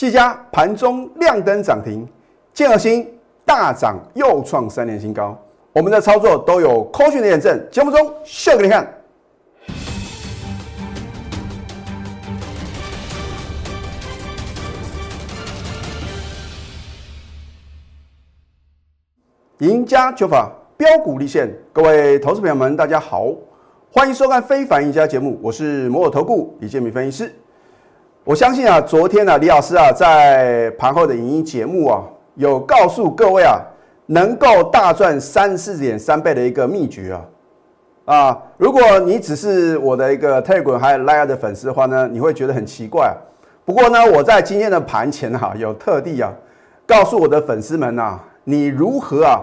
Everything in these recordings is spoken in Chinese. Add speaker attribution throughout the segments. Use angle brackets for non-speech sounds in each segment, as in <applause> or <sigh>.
Speaker 1: 技嘉盘中亮灯涨停，建和新大涨又创三年新高。我们的操作都有科学的验证，节目中秀给你看。赢家九法标股立现，各位投资朋友们，大家好，欢迎收看《非凡赢家》节目，我是摩尔投顾李建民分析师。我相信啊，昨天呢，李老师啊，在盘后的影音节目啊，有告诉各位啊，能够大赚三四点三倍的一个秘诀啊啊！如果你只是我的一个 Telegram 还有 Line 的粉丝的话呢，你会觉得很奇怪。不过呢，我在今天的盘前哈，有特地啊，告诉我的粉丝们呐。你如何啊，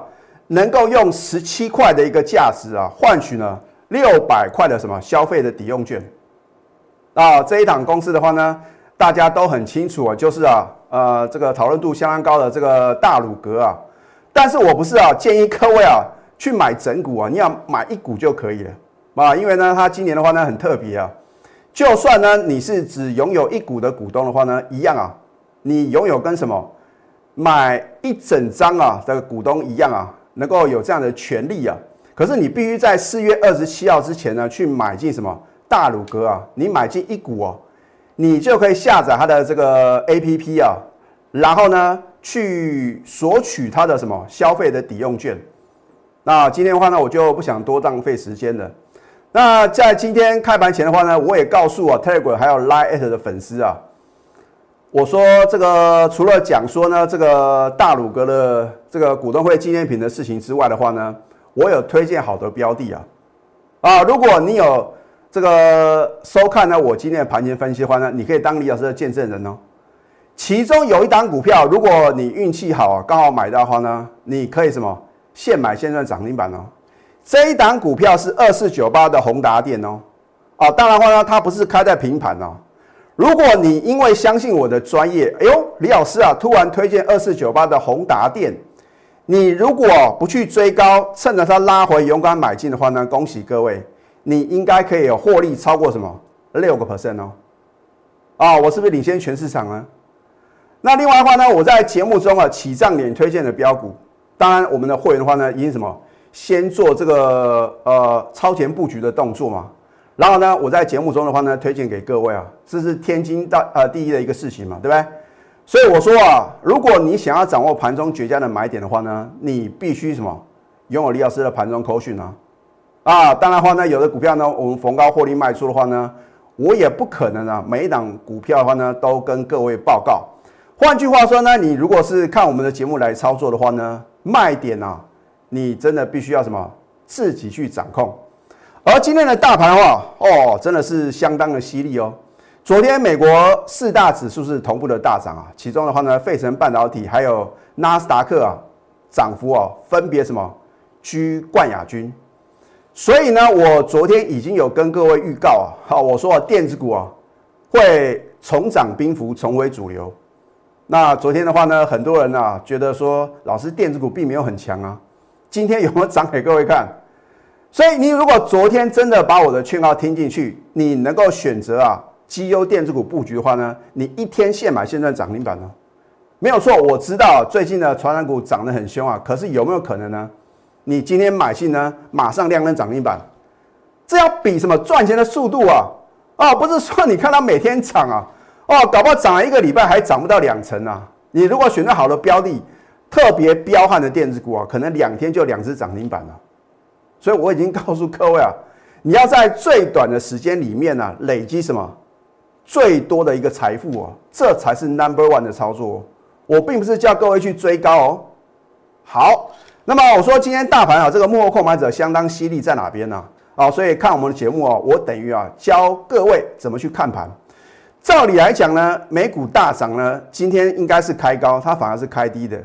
Speaker 1: 能够用十七块的一个价值啊，换取呢六百块的什么消费的抵用券？啊，这一档公司的话呢，大家都很清楚啊，就是啊，呃，这个讨论度相当高的这个大鲁格啊。但是我不是啊，建议各位啊去买整股啊，你要买一股就可以了啊，因为呢，它今年的话呢很特别啊，就算呢你是只拥有一股的股东的话呢，一样啊，你拥有跟什么？买一整张啊的股东一样啊，能够有这样的权利啊。可是你必须在四月二十七号之前呢，去买进什么大鲁格啊？你买进一股哦，你就可以下载它的这个 A P P 啊，然后呢去索取它的什么消费的抵用券。那今天的话呢，我就不想多浪费时间了。那在今天开盘前的话呢，我也告诉啊 Telegram 还有 Line 的粉丝啊。我说这个除了讲说呢，这个大鲁格的这个股东会纪念品的事情之外的话呢，我有推荐好的标的啊啊！如果你有这个收看呢，我今天的盘前分析的话呢，你可以当李老师的见证人哦。其中有一档股票，如果你运气好啊，刚好买到的话呢，你可以什么现买现赚涨停板哦。这一档股票是二四九八的宏达电哦啊，当然话呢，它不是开在平盘哦。如果你因为相信我的专业，哎呦，李老师啊，突然推荐二四九八的宏达电，你如果不去追高，趁着它拉回勇敢买进的话呢，恭喜各位，你应该可以有获利超过什么六个 percent 哦，啊，我是不是领先全市场呢？那另外的话呢，我在节目中啊起涨点推荐的标股，当然我们的会员的话呢，已经什么先做这个呃超前布局的动作嘛。然后呢，我在节目中的话呢，推荐给各位啊，这是天经大呃第一的一个事情嘛，对不对？所以我说啊，如果你想要掌握盘中绝佳的买点的话呢，你必须什么拥有李老师的盘中口讯啊啊！当然话呢，有的股票呢，我们逢高获利卖出的话呢，我也不可能啊，每一档股票的话呢，都跟各位报告。换句话说呢，你如果是看我们的节目来操作的话呢，卖点啊，你真的必须要什么自己去掌控。而今天的大盘的话，哦，真的是相当的犀利哦。昨天美国四大指数是同步的大涨啊，其中的话呢，费城半导体还有纳斯达克啊，涨幅哦，分别什么居冠亚军。所以呢，我昨天已经有跟各位预告啊，好，我说电子股啊会重涨兵符，重回主流。那昨天的话呢，很多人啊觉得说，老师电子股并没有很强啊，今天有没有涨给各位看？所以你如果昨天真的把我的劝告听进去，你能够选择啊绩优电子股布局的话呢，你一天现买现赚涨停板呢，没有错。我知道最近的传染股涨得很凶啊，可是有没有可能呢？你今天买进呢，马上亮灯涨停板，这要比什么赚钱的速度啊？哦，不是说你看它每天涨啊，哦，搞不好涨了一个礼拜还涨不到两成啊。你如果选择好的标的，特别彪悍的电子股啊，可能两天就两只涨停板了。所以我已经告诉各位啊，你要在最短的时间里面呢，累积什么最多的一个财富哦，这才是 number one 的操作。我并不是叫各位去追高哦。好，那么我说今天大盘啊，这个幕后控盘者相当犀利在哪边呢？啊，所以看我们的节目啊，我等于啊教各位怎么去看盘。照理来讲呢，美股大涨呢，今天应该是开高，它反而是开低的。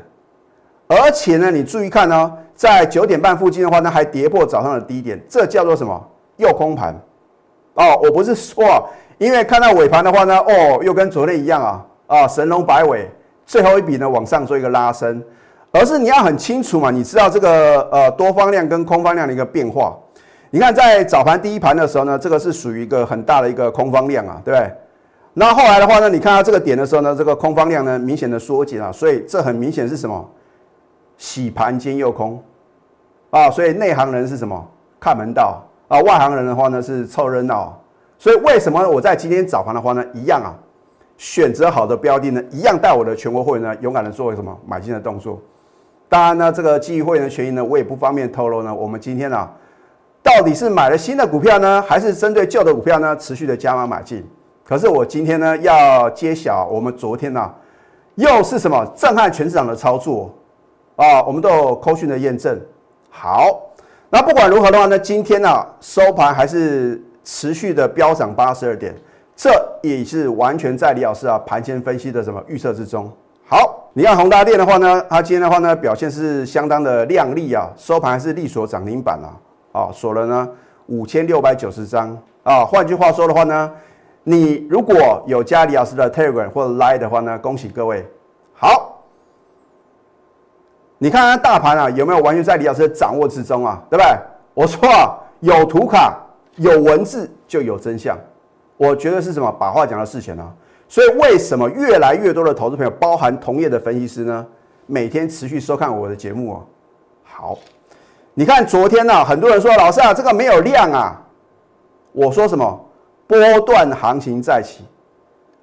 Speaker 1: 而且呢，你注意看哦，在九点半附近的话呢，还跌破早上的低点，这叫做什么？诱空盘哦。我不是说，因为看到尾盘的话呢，哦，又跟昨天一样啊啊，神龙摆尾，最后一笔呢往上做一个拉升，而是你要很清楚嘛，你知道这个呃多方量跟空方量的一个变化。你看在早盘第一盘的时候呢，这个是属于一个很大的一个空方量啊，对不对？那后来的话呢，你看到这个点的时候呢，这个空方量呢明显的缩减啊，所以这很明显是什么？洗盘兼诱空啊，所以内行人是什么？看门道啊，外行人的话呢是凑热闹。所以为什么我在今天早盘的话呢，一样啊，选择好的标的呢，一样带我的全国会员呢，勇敢的做什么买进的动作。当然呢，这个基于会员的权益呢，我也不方便透露呢。我们今天呢，到底是买了新的股票呢，还是针对旧的股票呢，持续的加码买进？可是我今天呢，要揭晓我们昨天呢，又是什么震撼全市场的操作啊？我们都有扣讯的验证。好，那不管如何的话呢，今天呢收盘还是持续的飙涨八十二点，这也是完全在李老师啊盘前分析的什么预测之中。好。你看宏达电的话呢，它今天的话呢表现是相当的亮丽啊，收盘是力锁涨停板啊，啊锁了呢五千六百九十张啊。换句话说的话呢，你如果有加李老师的 Telegram 或者 Line 的话呢，恭喜各位。好，你看看大盘啊有没有完全在李老师的掌握之中啊？对不对？我说啊，有图卡有文字就有真相，我觉得是什么？把话讲到事前啊。所以，为什么越来越多的投资朋友，包含同业的分析师呢？每天持续收看我的节目哦。好，你看昨天呢，很多人说老师啊，这个没有量啊。我说什么？波段行情再起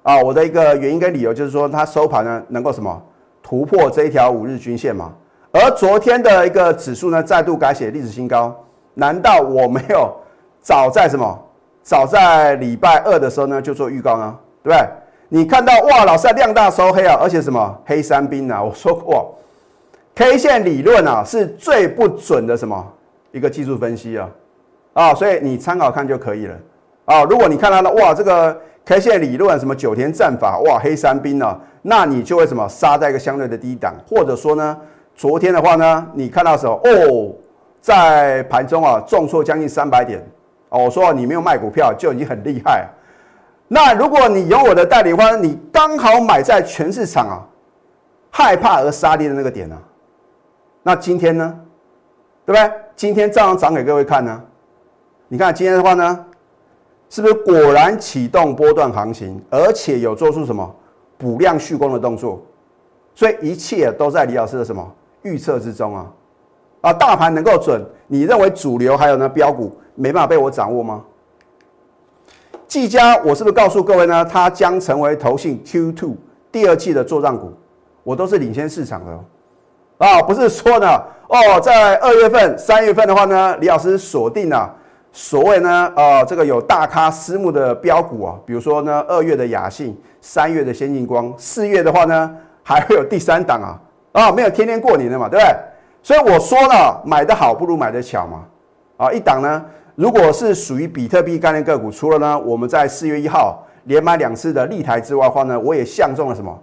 Speaker 1: 啊！我的一个原因跟理由就是说，它收盘呢能够什么突破这一条五日均线嘛。而昨天的一个指数呢再度改写历史新高，难道我没有早在什么？早在礼拜二的时候呢就做预告呢？对不对？你看到哇，老师量大收黑啊，而且什么黑三兵啊？我说过，K 线理论啊是最不准的什么一个技术分析啊啊，所以你参考看就可以了啊。如果你看到了哇，这个 K 线理论什么九田战法哇黑三兵啊，那你就会什么杀在一个相对的低档，或者说呢，昨天的话呢，你看到时候哦，在盘中啊重挫将近三百点哦，我说你没有卖股票就已经很厉害。那如果你有我的代理话，你刚好买在全市场啊害怕而杀跌的那个点呢？那今天呢，对不对？今天照样涨给各位看呢。你看今天的话呢，是不是果然启动波段行情，而且有做出什么补量续攻的动作？所以一切都在李老师的什么预测之中啊？啊，大盘能够准，你认为主流还有呢标股没办法被我掌握吗？技嘉，我是不是告诉各位呢？它将成为投信 Q2 第二季的做账股，我都是领先市场的啊！不是说呢，哦，在二月份、三月份的话呢，李老师锁定了所谓呢，呃，这个有大咖私募的标股啊，比如说呢，二月的雅信，三月的先进光，四月的话呢，还会有第三档啊，啊，没有天天过年的嘛，对不对？所以我说呢，买的好不如买的巧嘛，啊，一档呢。如果是属于比特币概念个股，除了呢我们在四月一号连买两次的立台之外的话呢，我也相中了什么？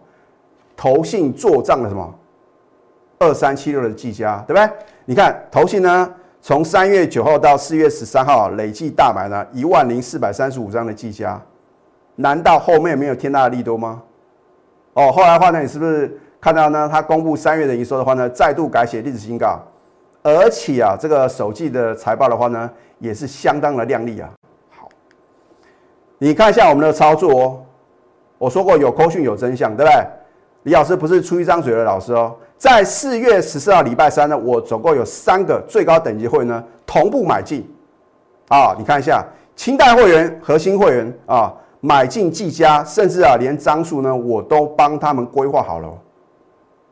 Speaker 1: 投信做账的什么？二三七六的技嘉，对不对？你看投信呢，从三月九号到四月十三号累计大买了一万零四百三十五张的技嘉，难道后面没有天大的利多吗？哦，后来的话呢，你是不是看到呢？他公布三月的营收的话呢，再度改写历史新高，而且啊，这个首季的财报的话呢？也是相当的靓丽啊！好，你看一下我们的操作哦。我说过有扣讯有真相，对不对？李老师不是出一张嘴的老师哦。在四月十四号礼拜三呢，我总共有三个最高等级会呢同步买进啊。你看一下清代会员、核心会员啊，买进技嘉，甚至啊连张数呢我都帮他们规划好了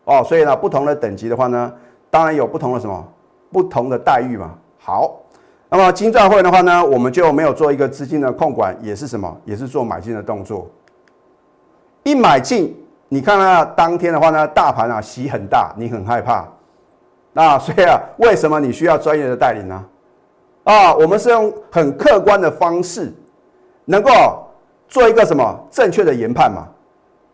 Speaker 1: 哦。所以呢，不同的等级的话呢，当然有不同的什么不同的待遇嘛。好。那么金钻会的话呢，我们就没有做一个资金的控管，也是什么？也是做买进的动作。一买进，你看啊，当天的话呢，大盘啊洗很大，你很害怕。那所以啊，为什么你需要专业的带领呢？啊，我们是用很客观的方式，能够做一个什么正确的研判嘛？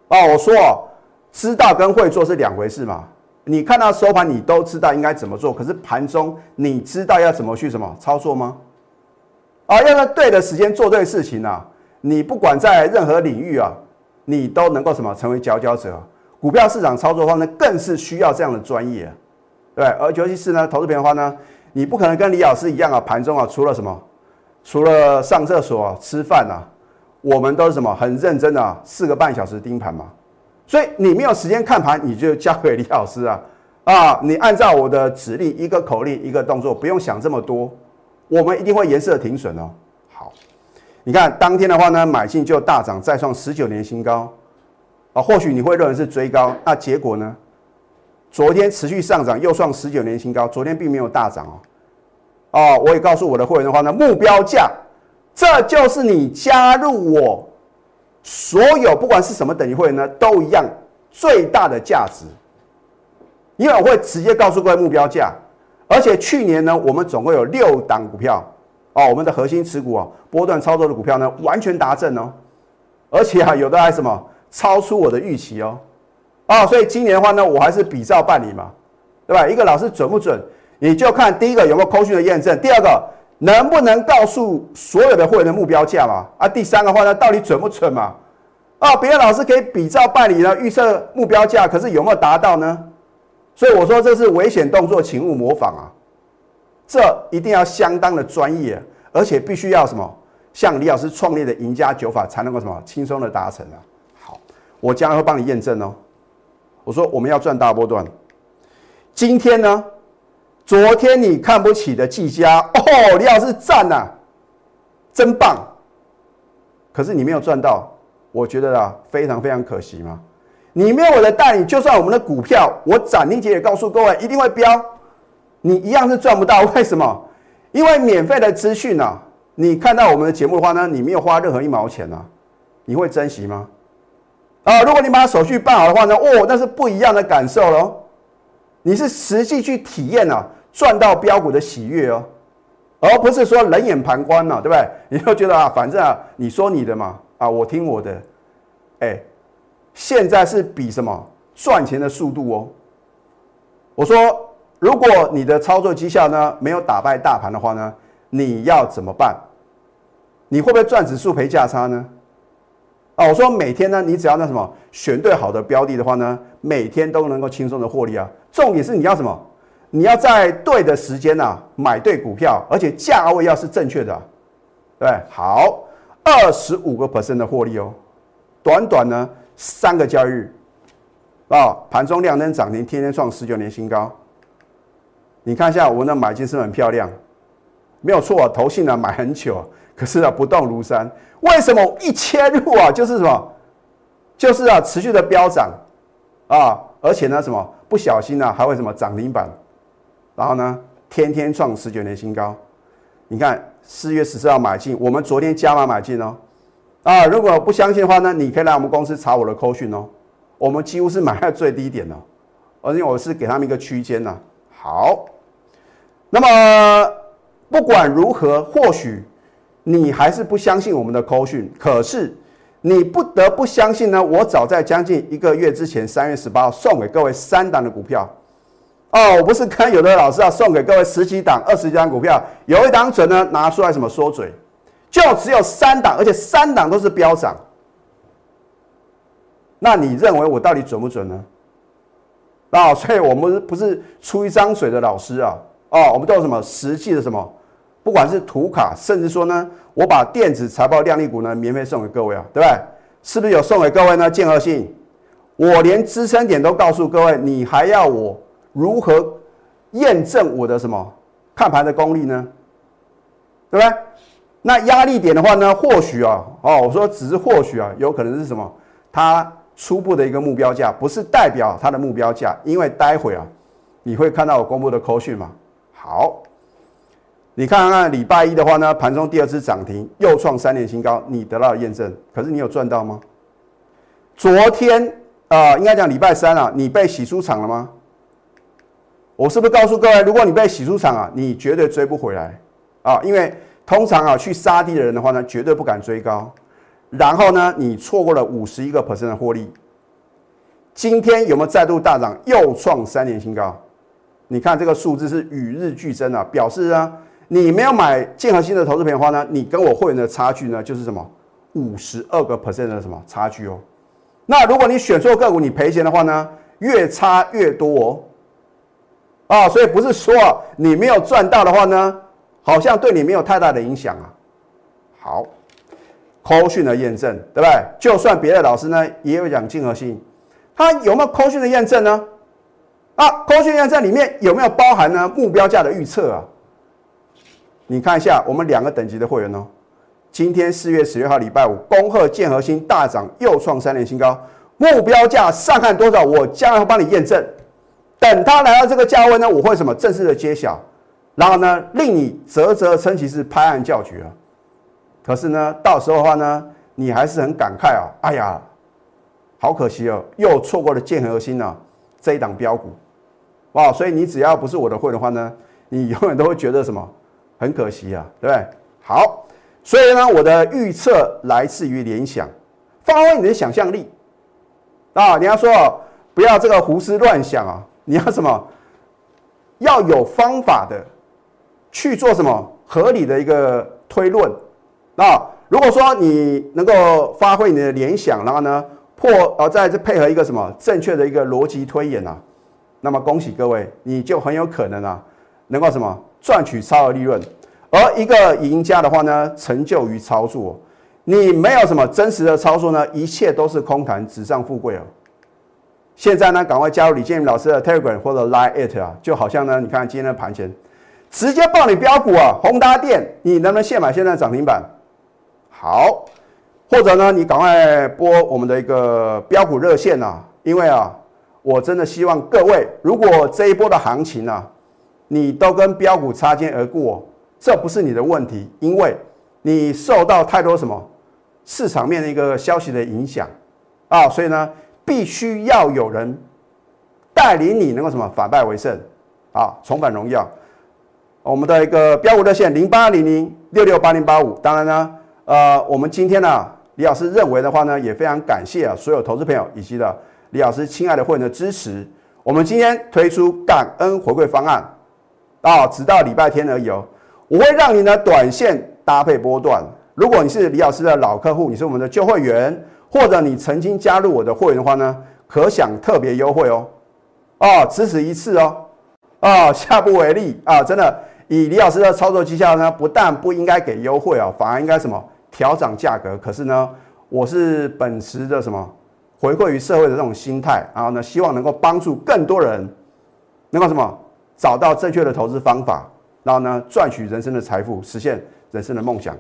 Speaker 1: 啊，我说哦，知道跟会做是两回事嘛。你看到收盘，你都知道应该怎么做，可是盘中你知道要怎么去什么操作吗？啊，要在对的时间做对事情啊！你不管在任何领域啊，你都能够什么成为佼佼者。股票市场操作方呢，更是需要这样的专业，对。而尤其是呢，投资品的话呢，你不可能跟李老师一样啊，盘中啊，除了什么，除了上厕所、吃饭啊，我们都是什么很认真的四个半小时盯盘嘛。所以你没有时间看盘，你就交给李老师啊 <laughs> 啊！你按照我的指令，一个口令，一个动作，不用想这么多，我们一定会颜色停损哦。好，你看当天的话呢，买进就大涨，再创十九年新高啊。或许你会认为是追高，那结果呢？昨天持续上涨，又创十九年新高。昨天并没有大涨哦。哦，我也告诉我的会员的话呢，目标价，这就是你加入我。所有不管是什么等级会呢，都一样最大的价值，因为我会直接告诉各位目标价，而且去年呢，我们总共有六档股票哦，我们的核心持股啊，波段操作的股票呢，完全达阵哦，而且啊，有的还什么超出我的预期哦，啊，所以今年的话呢，我还是比照办理嘛，对吧？一个老师准不准，你就看第一个有没有扣讯的验证，第二个。能不能告诉所有的会员的目标价嘛？啊，第三个话呢，到底准不准嘛？啊，别的老师可以比照办理呢，预测目标价，可是有没有达到呢？所以我说这是危险动作，请勿模仿啊！这一定要相当的专业，而且必须要什么？像李老师创立的赢家九法才能够什么轻松的达成啊！好，我将来会帮你验证哦。我说我们要赚大波段，今天呢？昨天你看不起的技嘉哦，李老师赞呐，真棒。可是你没有赚到，我觉得啊，非常非常可惜嘛。你没有我的带领，就算我们的股票，我斩钉截铁告诉各位，一定会飙，你一样是赚不到。<laughs> 为什么？因为免费的资讯啊，你看到我们的节目的话呢，你没有花任何一毛钱啊，你会珍惜吗？啊，如果你把手续办好的话呢，哦，那是不一样的感受喽。你是实际去体验啊，赚到标股的喜悦哦，而不是说冷眼旁观嘛，对不对？<laughs> 你就觉得啊，反正啊，你说你的嘛，啊，我听我的，哎，现在是比什么赚钱的速度哦。我说，如果你的操作绩效呢没有打败大盘的话呢，你要怎么办？你会不会赚指数赔价差呢？啊，我说每天呢，你只要那什么选对好的标的的话呢，每天都能够轻松的获利啊。重点是你要什么？你要在对的时间呐买对股票，而且价位要是正确的，对好，二十五个 percent 的获利哦，短短呢三个交易日啊，盘中亮灯涨停，天天创十九年新高。你看一下我们的买进是很漂亮，没有错啊，投信呢买很久，可是啊不动如山。为什么一切入啊，就是什么，就是啊，持续的飙涨啊，而且呢，什么不小心呢，还会什么涨停板，然后呢，天天创十九年新高。你看四月十四号买进，我们昨天加码买进哦。啊，如果不相信的话呢，你可以来我们公司查我的扣讯哦。我们几乎是买在最低点哦，而且我是给他们一个区间呢。好，那么不管如何，或许。你还是不相信我们的扣讯，可是你不得不相信呢。我早在将近一个月之前，三月十八号送给各位三档的股票哦，我不是看有的老师要送给各位十几档、二十几档股票，有一档准呢，拿出来什么说嘴，就只有三档，而且三档都是飙涨。那你认为我到底准不准呢？啊，所以我们不是出一张嘴的老师啊，哦，我们都有什么实际的什么？不管是图卡，甚至说呢，我把电子财报靓丽股呢免费送给各位啊，对不对？是不是有送给各位呢？建和信，我连支撑点都告诉各位，你还要我如何验证我的什么看盘的功力呢？对不对？那压力点的话呢，或许啊，哦，我说只是或许啊，有可能是什么？它初步的一个目标价，不是代表它的目标价，因为待会啊，你会看到我公布的扣讯嘛。好。你看看礼拜一的话呢，盘中第二次涨停，又创三年新高，你得到了验证，可是你有赚到吗？昨天啊，应该讲礼拜三啊，你被洗出场了吗？我是不是告诉各位，如果你被洗出场啊，你绝对追不回来啊，因为通常啊，去杀低的人的话呢，绝对不敢追高，然后呢，你错过了五十一个 percent 的获利，今天有没有再度大涨，又创三年新高？你看这个数字是与日俱增啊，表示啊。你没有买建和新的投资品的话呢，你跟我会员的差距呢就是什么五十二个 percent 的什么差距哦。那如果你选错个股，你赔钱的话呢，越差越多哦。啊，所以不是说你没有赚到的话呢，好像对你没有太大的影响啊。好，扣讯的验证，对不对？就算别的老师呢也有讲竞合性，它有没有扣讯的验证呢？啊，扣讯验证里面有没有包含呢目标价的预测啊？你看一下我们两个等级的会员哦。今天四月十六号礼拜五，恭贺建和新大涨，又创三年新高，目标价上看多少？我将要帮你验证。等它来到这个价位呢，我会什么正式的揭晓，然后呢，令你啧啧称奇，是拍案叫绝啊。可是呢，到时候的话呢，你还是很感慨啊，哎呀，好可惜哦，又错过了建和新呢这一档标股，哇！所以你只要不是我的会的话呢，你永远都会觉得什么？很可惜啊，对不对？好，所以呢，我的预测来自于联想，发挥你的想象力啊！你要说不要这个胡思乱想啊，你要什么？要有方法的去做什么合理的一个推论啊！如果说你能够发挥你的联想，然后呢破呃，再配合一个什么正确的一个逻辑推演啊，那么恭喜各位，你就很有可能啊，能够什么？赚取超额利润，而一个赢家的话呢，成就于操作。你没有什么真实的操作呢，一切都是空谈，纸上富贵哦。现在呢，赶快加入李建明老师的 Telegram 或者 Line it 啊，就好像呢，你看今天的盘前，直接报你标股啊，宏达电，你能不能现买现在涨停板？好，或者呢，你赶快拨我们的一个标股热线啊，因为啊，我真的希望各位，如果这一波的行情啊。你都跟标股擦肩而过，这不是你的问题，因为你受到太多什么市场面的一个消息的影响啊，所以呢，必须要有人带领你能够什么反败为胜啊，重返荣耀。我们的一个标股热线零八零零六六八零八五，当然呢，呃，我们今天呢，李老师认为的话呢，也非常感谢啊所有投资朋友以及的李老师亲爱的会员的支持，我们今天推出感恩回馈方案。啊，直到礼拜天而已哦。我会让你呢短线搭配波段。如果你是李老师的老客户，你是我们的旧会员，或者你曾经加入我的会员的话呢，可享特别优惠哦。哦，只此一次哦。哦，下不为例啊！真的，以李老师的操作绩效呢，不但不应该给优惠啊，反而应该什么调涨价格。可是呢，我是本持的什么回馈于社会的这种心态，然后呢，希望能够帮助更多人能够什么。找到正确的投资方法，然后呢，赚取人生的财富，实现人生的梦想。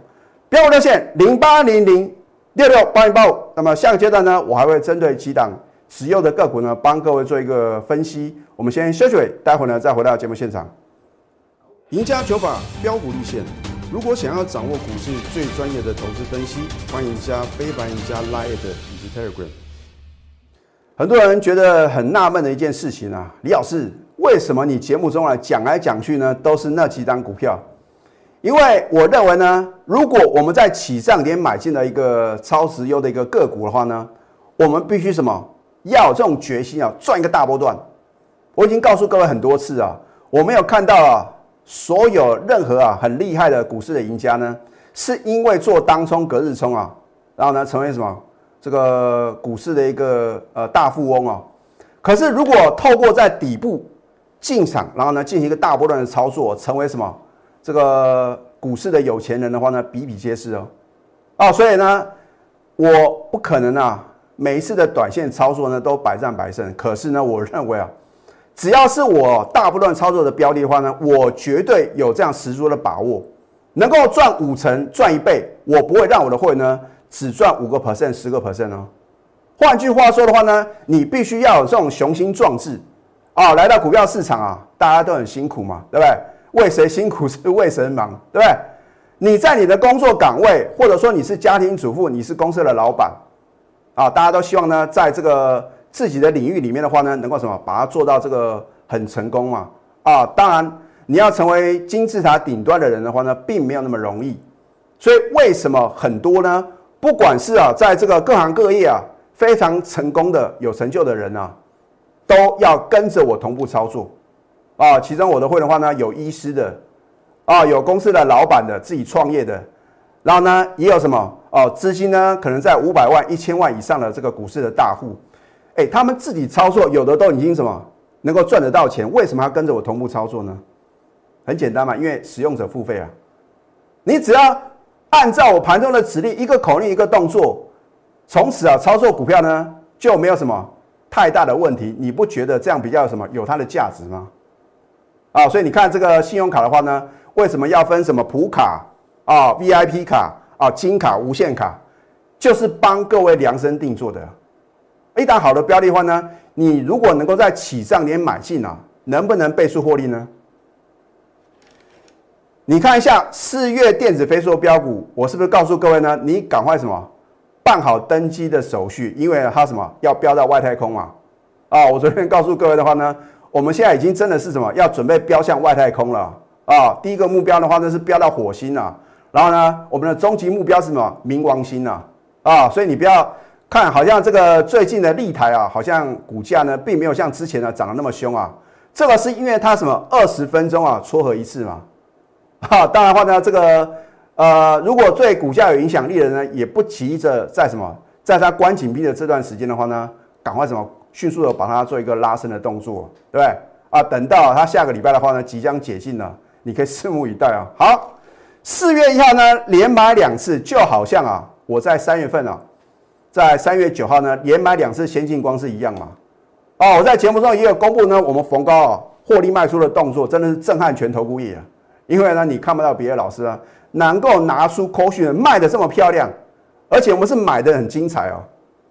Speaker 1: 标股热线零八零零六六八零八五。那么下个阶段呢，我还会针对几档持有的个股呢，帮各位做一个分析。我们先休息，待会呢再回到节目现场。赢家九法标股立线。如果想要掌握股市最专业的投资分析，欢迎加非凡、加 Line 以及 Telegram。很多人觉得很纳闷的一件事情啊，李老师。为什么你节目中啊讲来讲去呢，都是那几张股票？因为我认为呢，如果我们在起涨点买进了一个超值优的一个个股的话呢，我们必须什么？要有这种决心啊，赚一个大波段。我已经告诉各位很多次啊，我没有看到啊，所有任何啊很厉害的股市的赢家呢，是因为做当冲隔日冲啊，然后呢成为什么这个股市的一个呃大富翁啊。可是如果透过在底部，进场，然后呢，进行一个大波段的操作，成为什么？这个股市的有钱人的话呢，比比皆是哦。哦，所以呢，我不可能啊，每一次的短线操作呢都百战百胜。可是呢，我认为啊，只要是我大波段操作的标的的话呢，我绝对有这样十足的把握，能够赚五成、赚一倍，我不会让我的会呢只赚五个 percent、十个 percent 哦。换句话说的话呢，你必须要有这种雄心壮志。啊，来到股票市场啊，大家都很辛苦嘛，对不对？为谁辛苦是为谁忙，对不对？你在你的工作岗位，或者说你是家庭主妇，你是公司的老板，啊，大家都希望呢，在这个自己的领域里面的话呢，能够什么，把它做到这个很成功嘛。啊，当然你要成为金字塔顶端的人的话呢，并没有那么容易。所以为什么很多呢？不管是啊，在这个各行各业啊，非常成功的有成就的人啊。都要跟着我同步操作，啊，其中我的会的话呢，有医师的，啊，有公司的老板的，自己创业的，然后呢，也有什么？哦，资金呢，可能在五百万、一千万以上的这个股市的大户，哎，他们自己操作，有的都已经什么？能够赚得到钱，为什么要跟着我同步操作呢？很简单嘛，因为使用者付费啊，你只要按照我盘中的指令，一个口令一个动作，从此啊操作股票呢就没有什么太大的问题。你不觉得这样比较有什么有它的价值吗？啊，所以你看这个信用卡的话呢，为什么要分什么普卡啊、VIP 卡啊、金卡、无限卡，就是帮各位量身定做的。一档好的标的话呢，你如果能够在起涨点买进啊，能不能倍数获利呢？你看一下四月电子飞速标股，我是不是告诉各位呢？你赶快什么办好登机的手续，因为它什么要标到外太空嘛？啊，我昨天告诉各位的话呢，我们现在已经真的是什么要准备标向外太空了啊！第一个目标的话呢是标到火星啊，然后呢，我们的终极目标是什么？冥王星啊！啊，所以你不要。看，好像这个最近的立台啊，好像股价呢，并没有像之前呢涨得那么凶啊。这个是因为它什么二十分钟啊撮合一次嘛。哈，当然话呢，这个呃，如果对股价有影响力的人呢，也不急着在什么，在它关紧闭的这段时间的话呢，赶快什么迅速的把它做一个拉升的动作，对不对？啊，等到它下个礼拜的话呢，即将解禁了，你可以拭目以待啊。好，四月一号呢，连买两次，就好像啊，我在三月份啊。在三月九号呢，连买两次先进光是一样嘛？哦，我在节目中也有公布呢，我们逢高啊获利卖出的动作，真的是震撼全投顾业啊！因为呢，你看不到别的老师啊能够拿出口讯卖的这么漂亮，而且我们是买的很精彩哦，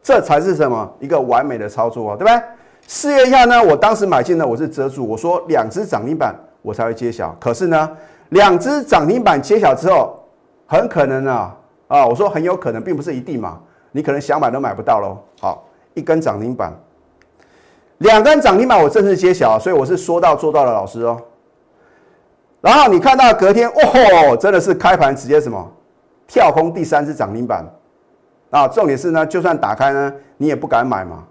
Speaker 1: 这才是什么一个完美的操作哦，对不对？四月一下呢，我当时买进呢，我是遮住，我说两只涨停板我才会揭晓，可是呢，两只涨停板揭晓之后，很可能啊啊，我说很有可能，并不是一定嘛。你可能想买都买不到喽。好，一根涨停板，两根涨停板，我正式揭晓，所以我是说到做到的老师哦。然后你看到隔天，哦，真的是开盘直接什么跳空第三只涨停板啊！重点是呢，就算打开呢，你也不敢买嘛。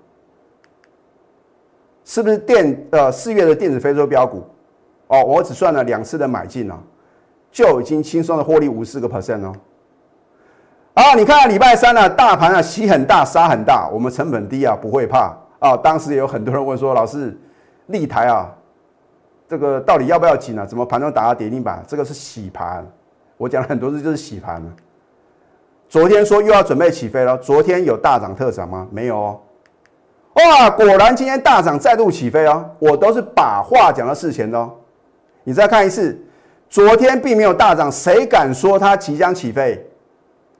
Speaker 1: 是不是电呃四月的电子非洲标股？哦，我只算了两次的买进啊，就已经轻松的获利五十个 percent 哦。啊，你看礼拜三呢，大盘啊洗很大，杀很大，我们成本低啊，不会怕啊。当时有很多人问说，老师，立台啊，这个到底要不要紧啊？怎么盘中打到跌停板？这个是洗盘，我讲了很多次就是洗盘。昨天说又要准备起飞了，昨天有大涨特涨吗？没有哦。哇，果然今天大涨再度起飞哦。我都是把话讲到事前的哦。你再看一次，昨天并没有大涨，谁敢说它即将起飞？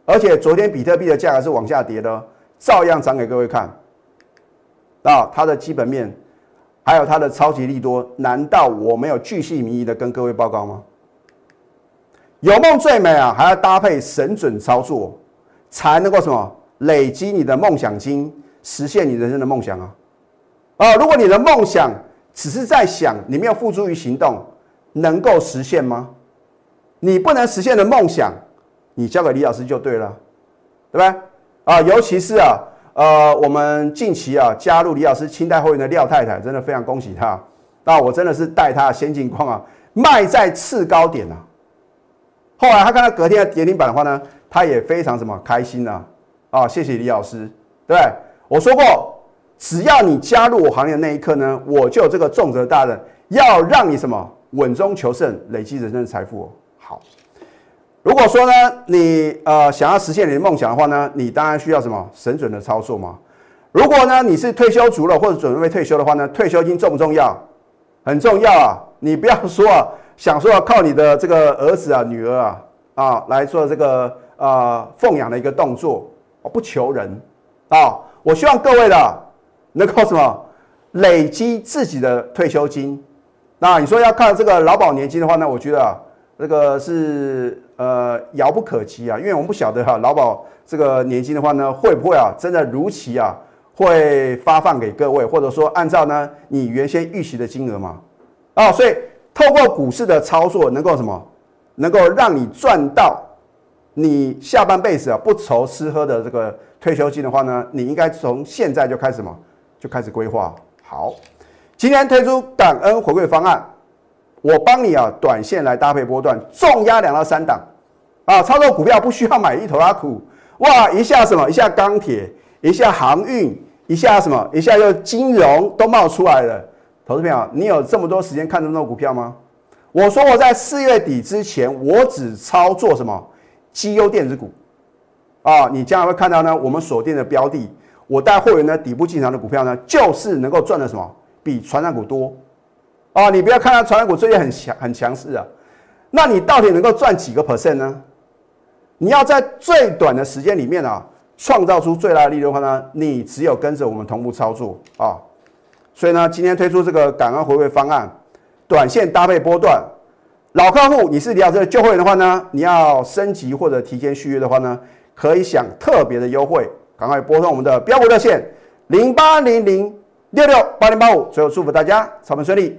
Speaker 1: 而且昨天比特币的价格是往下跌的，照样涨给各位看。啊，它的基本面，还有它的超级利多，难道我没有巨细靡遗的跟各位报告吗？有梦最美啊，还要搭配神准操作，才能够什么累积你的梦想金，实现你人生的梦想啊！啊，如果你的梦想只是在想，你没有付诸于行动，能够实现吗？你不能实现的梦想。你交给李老师就对了，对不对？啊，尤其是啊，呃，我们近期啊加入李老师清代会员的廖太太，真的非常恭喜她。那我真的是带她先进光啊，卖在次高点啊。后来她看到隔天的跌停板的话呢，她也非常什么开心呢？啊，谢谢李老师，对不对？我说过，只要你加入我行业的那一刻呢，我就有这个重责大任，要让你什么稳中求胜，累积人生的财富。好。如果说呢，你呃想要实现你的梦想的话呢，你当然需要什么神准的操作嘛。如果呢你是退休族了或者准备退休的话呢，退休金重不重要？很重要啊！你不要说啊，想说靠你的这个儿子啊、女儿啊啊来做这个啊奉养的一个动作，我不求人啊。我希望各位的能够什么累积自己的退休金。那你说要看这个劳保年金的话呢，我觉得啊。这个是呃遥不可及啊，因为我们不晓得哈劳保这个年金的话呢，会不会啊真的如期啊会发放给各位，或者说按照呢你原先预期的金额嘛？啊，所以透过股市的操作，能够什么？能够让你赚到你下半辈子啊不愁吃喝的这个退休金的话呢，你应该从现在就开始嘛，就开始规划好。今天推出感恩回馈方案。我帮你啊，短线来搭配波段，重压两到三档，啊，操作股票不需要买一头拉苦，哇，一下什么，一下钢铁，一下航运，一下什么，一下又金融都冒出来了。投资朋友，你有这么多时间看这么多股票吗？我说我在四月底之前，我只操作什么？绩优电子股。啊，你将来会看到呢，我们锁定的标的，我带会员呢底部进场的股票呢，就是能够赚的什么，比传染股多。啊！你不要看它传染股最近很强很强势啊，那你到底能够赚几个 percent 呢？你要在最短的时间里面啊，创造出最大的利润的话呢，你只有跟着我们同步操作啊。所以呢，今天推出这个感恩回馈方案，短线搭配波段。老客户，你是李老师的旧会员的话呢，你要升级或者提前续约的话呢，可以享特别的优惠。赶快拨通我们的标股热线零八零零六六八零八五。最后祝福大家操盘顺利，